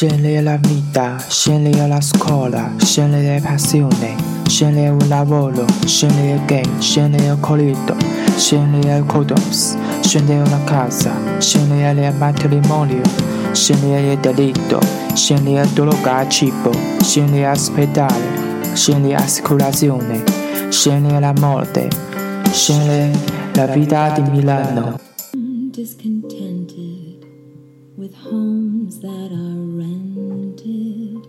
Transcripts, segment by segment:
Scegliere la vita, scegliere la scuola, scegliere passione, scegliere un lavoro, scegliere gay, scegliere corrido, scegliere condoms, scegliere una casa, scegliere il matrimonio, scegliere il delitto, scegliere droga cibo, scegliere ospedale, scegliere assicurazione, scegliere la morte, scegliere la vita di Milano. Discontented. With homes that are rented.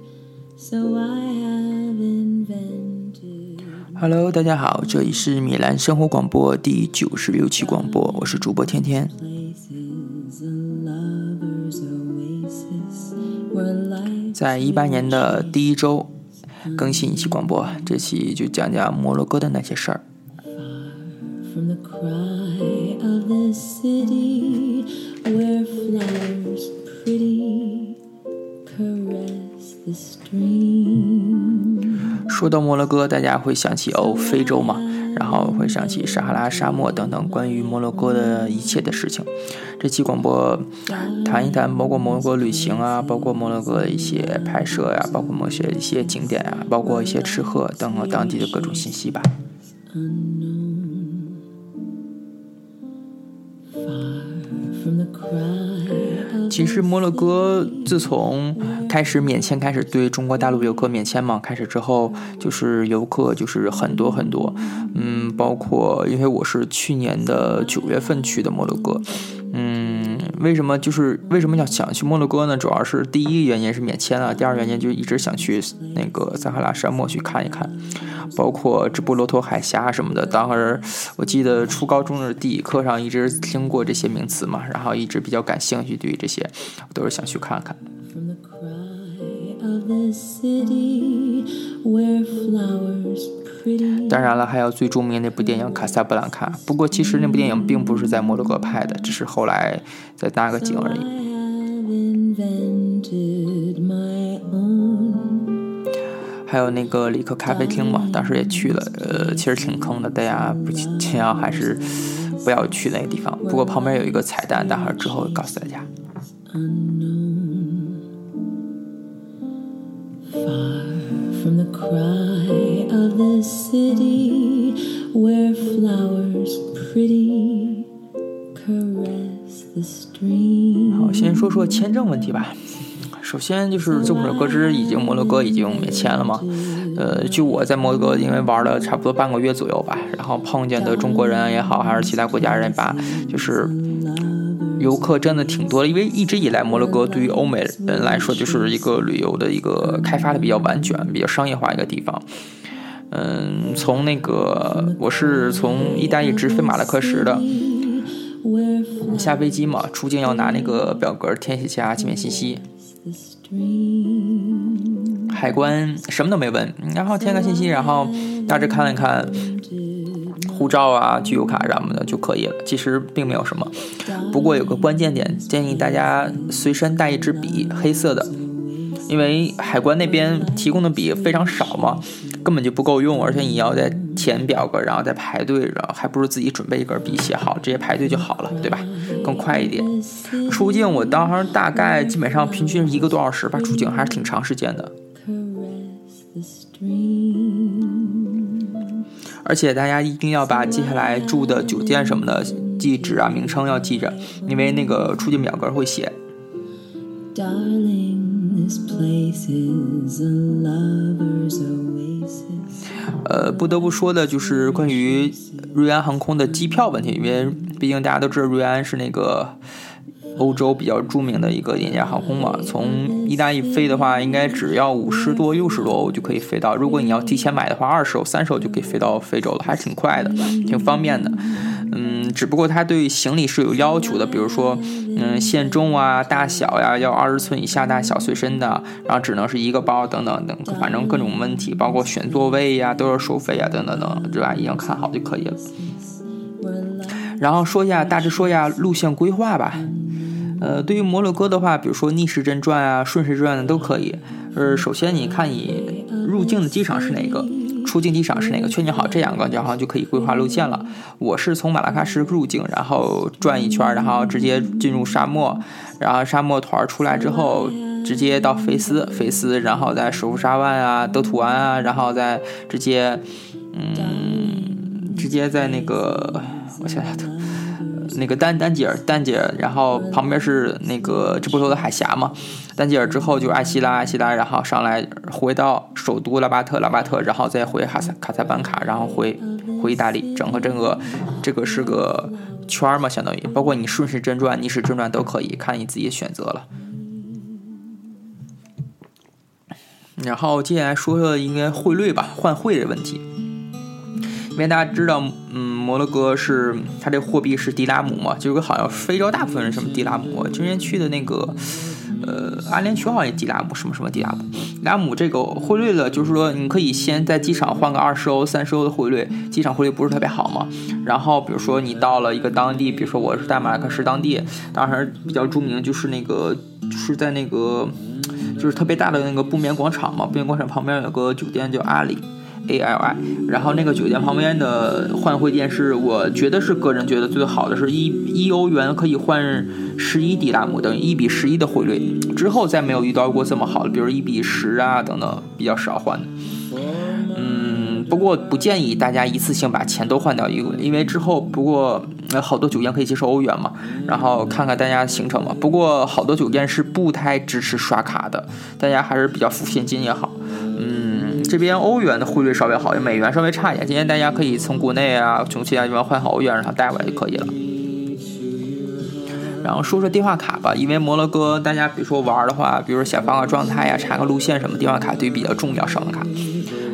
So I have invented. Hello，大家好，这里是米兰生活广播第九十六期广播，我是主播天天。在一八年的第一周更新一期广播，这期就讲讲摩洛哥的那些事儿。说到摩洛哥，大家会想起哦非洲嘛，然后会想起撒哈拉沙漠等等关于摩洛哥的一切的事情。这期广播谈一谈，包括摩洛哥旅行啊，包括摩洛哥的一些拍摄呀、包括某些一些景点啊，包括一些吃喝等等当地的各种信息吧。其实摩洛哥自从开始免签，开始对中国大陆游客免签嘛，开始之后就是游客就是很多很多，嗯，包括因为我是去年的九月份去的摩洛哥，嗯，为什么就是为什么要想去摩洛哥呢？主要是第一原因是免签了，第二原因就一直想去那个撒哈拉沙漠去看一看，包括直布罗陀海峡什么的。当时我记得初高中的地理课上一直听过这些名词嘛，然后一直比较感兴趣，对于这些我都是想去看看。当然了，还有最著名的那部电影《卡萨布兰卡》，不过其实那部电影并不是在摩洛哥拍的，只是后来在搭个景而已。还有那个里克咖啡厅嘛，当时也去了，呃，其实挺坑的，大家不尽量还是不要去那个地方。不过旁边有一个彩蛋，待会儿之后告诉大家。From the cry of the city where flowers pretty caress the stream 好，先说说签证问题吧。首先就是众所周知，已经摩洛哥已经免签了嘛。呃，就我在摩洛哥，因为玩了差不多半个月左右吧，然后碰见的中国人也好，还是其他国家人吧，就是游客真的挺多的。因为一直以来摩洛哥对于欧美人来说，就是一个旅游的一个开发的比较完全、比较商业化一个地方。嗯，从那个我是从意大利直飞马拉喀什的，下飞机嘛，出境要拿那个表格填写一下基本信息，海关什么都没问，然后填个信息，然后大致看了看护照啊、居留卡什么的就可以了。其实并没有什么，不过有个关键点，建议大家随身带一支笔，黑色的，因为海关那边提供的笔非常少嘛，根本就不够用，而且你要再填表格，然后再排队，然后还不如自己准备一根笔写好，直接排队就好了，对吧？更快一点。出境我当时大概基本上平均一个多小时吧，出境还是挺长时间的。caress the stream 而且大家一定要把接下来住的酒店什么的地址啊、名称要记着，因为那个出境表格会写。darling this place is a lover's oasis 呃，不得不说的就是关于瑞安航空的机票问题，因为毕竟大家都知道瑞安是那个欧洲比较著名的一个廉价航空嘛。从意大利飞的话，应该只要五十多、六十多欧就可以飞到。如果你要提前买的话，二十欧、三十欧就可以飞到非洲了，还挺快的，挺方便的。嗯，只不过它对行李是有要求的，比如说，嗯，限重啊、大小呀，要二十寸以下大小随身的，然后只能是一个包等等等，反正各种问题，包括选座位呀，都要收费呀，等等等，对吧？一样看好就可以了。然后说一下，大致说一下路线规划吧。呃，对于摩洛哥的话，比如说逆时针转啊、顺时转的都可以。呃，首先你看你入境的机场是哪个，出境机场是哪个，确定好这两个，然后就可以规划路线了。我是从马拉喀什入境，然后转一圈，然后直接进入沙漠，然后沙漠团出来之后，直接到菲斯，菲斯，然后在首府沙湾啊、德土安啊，然后再直接，嗯，直接在那个，我想想，那个丹丹吉尔，丹吉尔，然后旁边是那个直布罗的海峡嘛，丹吉尔之后就艾希拉，艾希拉，然后上来回到首都拉巴特，拉巴特，然后再回哈萨卡萨班卡，然后回回意大利，整个这个这个是个圈嘛，相当于，包括你顺时针转、逆时针转都可以，看你自己选择了。然后接下来说说应该汇率吧，换汇的问题。因为大家知道，嗯，摩洛哥是它这货币是迪拉姆嘛，就是好像非洲大部分是什么迪拉姆。我之前去的那个，呃，阿联酋好像也迪拉姆，什么什么迪拉姆。迪拉姆这个汇率呢，就是说你可以先在机场换个二十欧、三十欧的汇率，机场汇率不是特别好嘛。然后比如说你到了一个当地，比如说我是在马拉喀什当地，当时比较著名就是那个是在那个就是特别大的那个布棉广场嘛，布棉广场旁边有个酒店叫阿里。A L I，然后那个酒店旁边的换汇店是我觉得是个人觉得最好的，是一一欧元可以换十一迪拉姆，等于一比十一的汇率。之后再没有遇到过这么好的，比如一比十啊等等，比较少换的。嗯，不过不建议大家一次性把钱都换掉一个，因为之后不过好多酒店可以接受欧元嘛，然后看看大家行程嘛。不过好多酒店是不太支持刷卡的，大家还是比较付现金也好。这边欧元的汇率稍微好一点，美元稍微差一点。今天大家可以从国内啊，从其他地方换好欧元，让它带过来就可以了。然后说说电话卡吧，因为摩洛哥大家比如说玩的话，比如说想放个状态呀、查个路线什么，电话卡对比较重要，少的卡。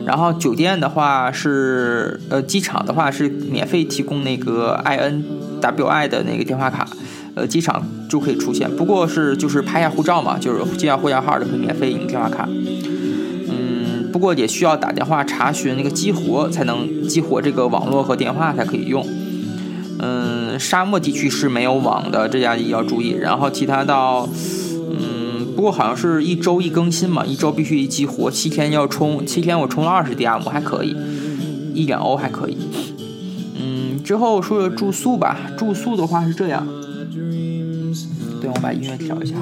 然后酒店的话是，呃，机场的话是免费提供那个 INWI 的那个电话卡，呃，机场就可以出现。不过是就是拍下护照嘛，就是记下护照号就可以免费领电话卡。不过也需要打电话查询那个激活才能激活这个网络和电话才可以用。嗯，沙漠地区是没有网的，这家也要注意。然后其他到，嗯，不过好像是一周一更新嘛，一周必须一激活，七天要充，七天我充了二十 D M 还可以，一两欧还可以。嗯，之后说说住宿吧，住宿的话是这样。对，我把音乐调一下。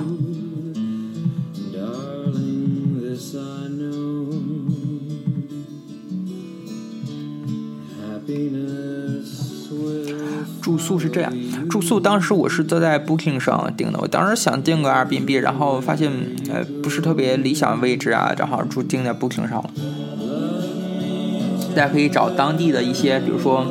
住宿是这样，住宿当时我是都在 Booking 上订的。我当时想订个 Airbnb，然后发现呃不是特别理想位置啊，正好住订在 Booking 上了。大家可以找当地的一些，比如说，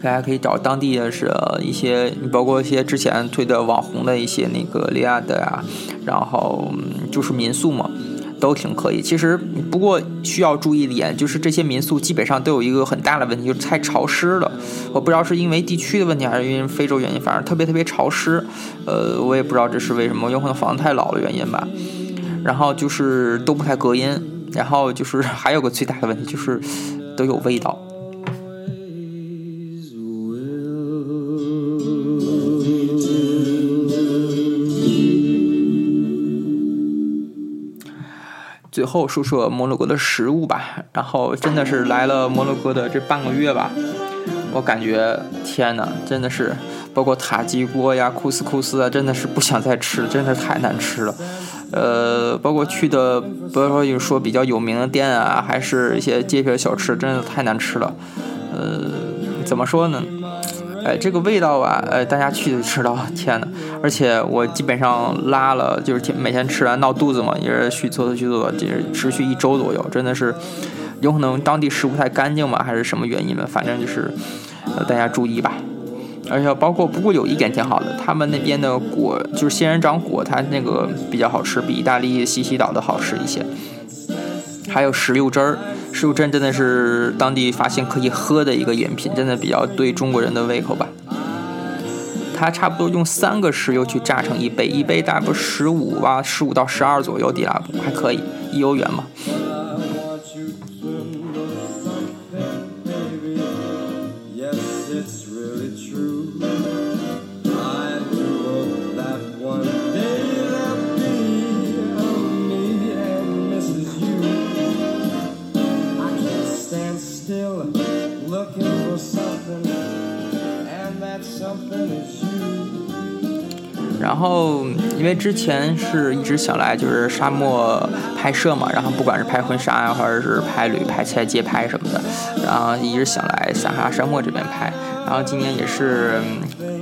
大家可以找当地的是一些，包括一些之前推的网红的一些那个利亚的呀，然后就是民宿嘛。都挺可以，其实不过需要注意一点，就是这些民宿基本上都有一个很大的问题，就是太潮湿了。我不知道是因为地区的问题，还是因为非洲原因，反正特别特别潮湿。呃，我也不知道这是为什么，有可能房子太老的原因吧。然后就是都不太隔音，然后就是还有个最大的问题就是都有味道。最后说说摩洛哥的食物吧，然后真的是来了摩洛哥的这半个月吧，我感觉天呐，真的是包括塔吉锅呀、库斯库斯啊，真的是不想再吃，真的太难吃了。呃，包括去的，不要说有说比较有名的店啊，还是一些街边小吃，真的太难吃了。呃，怎么说呢？哎，这个味道吧，呃，大家去就知道。天呐，而且我基本上拉了，就是每天吃完闹肚子嘛，也是去厕所去厕所，就是持续一周左右，真的是有可能当地食物太干净嘛，还是什么原因嘛？反正就是呃，大家注意吧。而且包括，不过有一点挺好的，他们那边的果就是仙人掌果，它那个比较好吃，比意大利西西岛的好吃一些。还有石榴汁儿，石榴汁真的是当地发现可以喝的一个饮品，真的比较对中国人的胃口吧。它差不多用三个石油去榨成一杯，一杯大概十五吧，十五到十二左右，迪拉布还可以，一欧元嘛。然然后因为之前是一直想来就是沙漠拍摄嘛，然后不管是拍婚纱啊，或者是拍旅拍、拍街拍什么的，然后一直想来撒哈拉沙漠这边拍。然后今年也是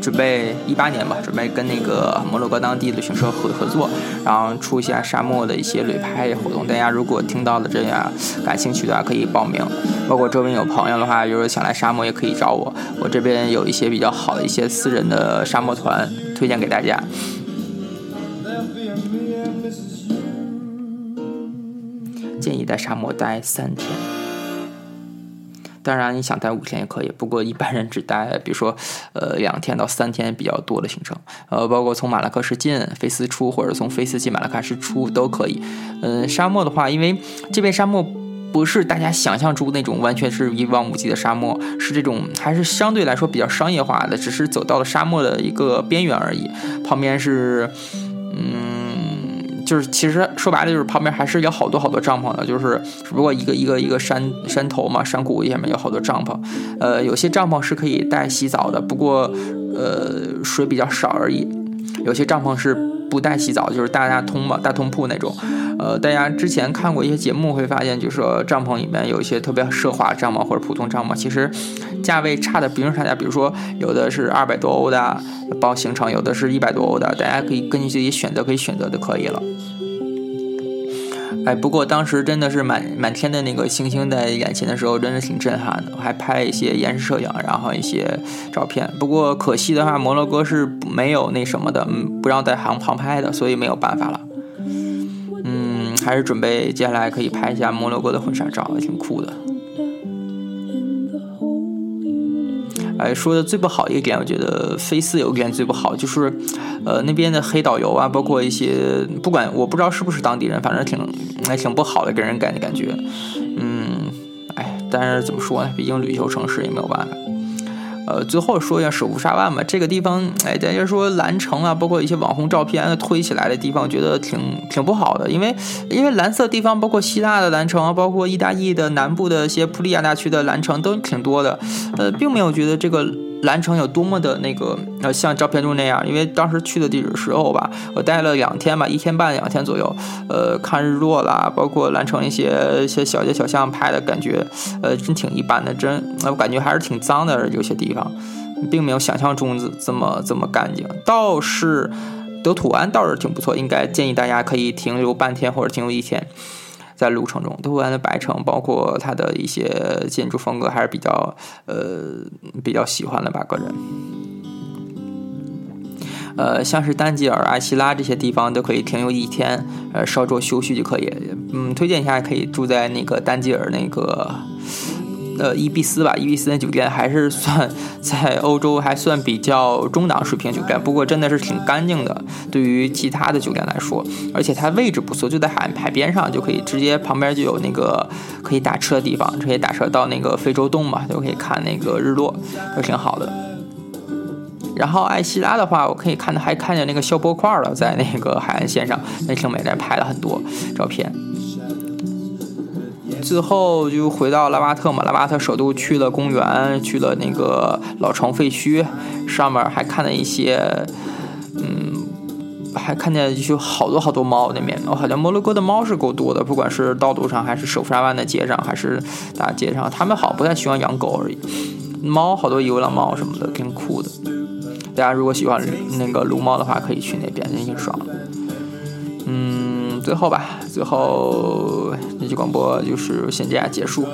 准备一八年吧，准备跟那个摩洛哥当地旅行社合合作，然后出一下沙漠的一些旅拍活动。大家如果听到了这样感兴趣的话，可以报名。包括周边有朋友的话，就是想来沙漠也可以找我，我这边有一些比较好的一些私人的沙漠团推荐给大家。建议在沙漠待三天。当然，你想待五天也可以，不过一般人只待，比如说，呃，两天到三天比较多的行程，呃，包括从马拉喀什进、菲斯出，或者从菲斯进马拉喀什出都可以。嗯，沙漠的话，因为这边沙漠不是大家想象中那种完全是一望无际的沙漠，是这种还是相对来说比较商业化的，只是走到了沙漠的一个边缘而已，旁边是，嗯。就是其实说白了，就是旁边还是有好多好多帐篷的，就是只不过一个一个一个山山头嘛，山谷下面有好多帐篷。呃，有些帐篷是可以带洗澡的，不过呃水比较少而已。有些帐篷是不带洗澡，就是大大通嘛，大通铺那种。呃，大家之前看过一些节目会发现，就是说帐篷里面有一些特别奢华帐篷或者普通帐篷，其实价位差的不用差价。比如说有的是二百多欧的包行程，有的是一百多欧的，大家可以根据自己选择，可以选择就可以了。哎，不过当时真的是满满天的那个星星在眼前的时候，真的挺震撼的。我还拍了一些延时摄影，然后一些照片。不过可惜的话，摩洛哥是没有那什么的，不让在航航拍的，所以没有办法了。嗯，还是准备接下来可以拍一下摩洛哥的婚纱照，挺酷的。哎，说的最不好一点，我觉得菲斯有一点最不好，就是，呃，那边的黑导游啊，包括一些不管我不知道是不是当地人，反正挺还挺不好的，给人感感觉，嗯，哎，但是怎么说呢？毕竟旅游城市也没有办法。呃，最后说一下首富沙湾吧，这个地方，哎，大家说蓝城啊，包括一些网红照片推起来的地方，觉得挺挺不好的，因为因为蓝色地方，包括希腊的蓝城啊，包括意大利的南部的一些普利亚大区的蓝城都挺多的，呃，并没有觉得这个。蓝城有多么的那个呃，像照片中那样，因为当时去的地址时候吧，我待了两天吧，一天半两天左右，呃，看日落啦，包括蓝城一些一些小街小巷拍的感觉，呃，真挺一般的，真，我感觉还是挺脏的，有些地方，并没有想象中这么这么干净。倒是德土安倒是挺不错，应该建议大家可以停留半天或者停留一天。在路程中，都安的白城，包括它的一些建筑风格，还是比较呃比较喜欢的吧，个人。呃，像是丹吉尔、阿希拉这些地方都可以停留一天，呃，稍作休息就可以。嗯，推荐一下，可以住在那个丹吉尔那个。呃，伊比斯吧，伊比斯那酒店还是算在欧洲还算比较中档水平酒店，不过真的是挺干净的，对于其他的酒店来说，而且它位置不错，就在海海边上，就可以直接旁边就有那个可以打车的地方，可以打车到那个非洲洞嘛，就可以看那个日落，都挺好的。然后艾希拉的话，我可以看到还看见那个消波块了，在那个海岸线上，那挺美的，拍了很多照片。最后就回到拉巴特嘛，拉巴特首都去了公园，去了那个老城废墟，上面还看了一些，嗯，还看见就好多好多猫那边。我好像摩洛哥的猫是够多的，不管是道路上，还是首沙湾的街上，还是大街上，他们好像不太喜欢养狗而已。猫好多流浪猫什么的，挺酷的。大家如果喜欢那个撸猫的话，可以去那边，也挺爽的。嗯，最后吧，最后那期广播就是先这样结束。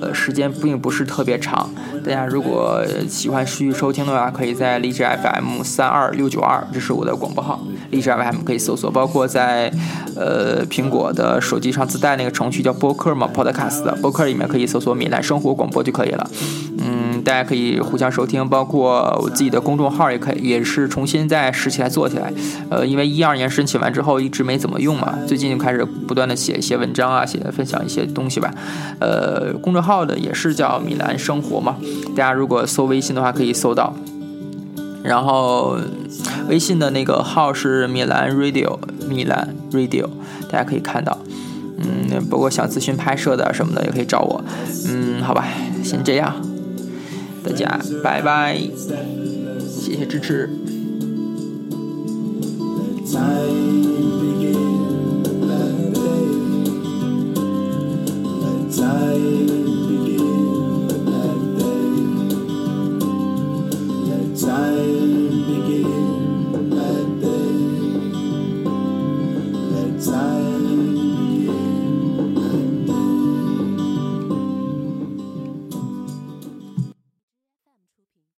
呃，时间并不是特别长，大家如果喜欢继续收听的话，可以在荔枝 FM 三二六九二，这是我的广播号，荔枝 FM 可以搜索，包括在呃苹果的手机上自带那个程序叫播客嘛，Podcast 的播客里面可以搜索“米兰生活广播”就可以了。嗯，大家可以互相收听，包括我自己的公众号也可以，也是重新再拾起来做起来。呃，因为一二年申请完之后一直没怎么用嘛，最近就开始不断的写一些文章啊，写分享一些东西吧。呃，公众号。的也是叫米兰生活嘛，大家如果搜微信的话可以搜到，然后微信的那个号是米兰 Radio，米兰 Radio，大家可以看到，嗯，包括想咨询拍摄的什么的也可以找我，嗯，好吧，先这样，大家拜拜。谢谢支持。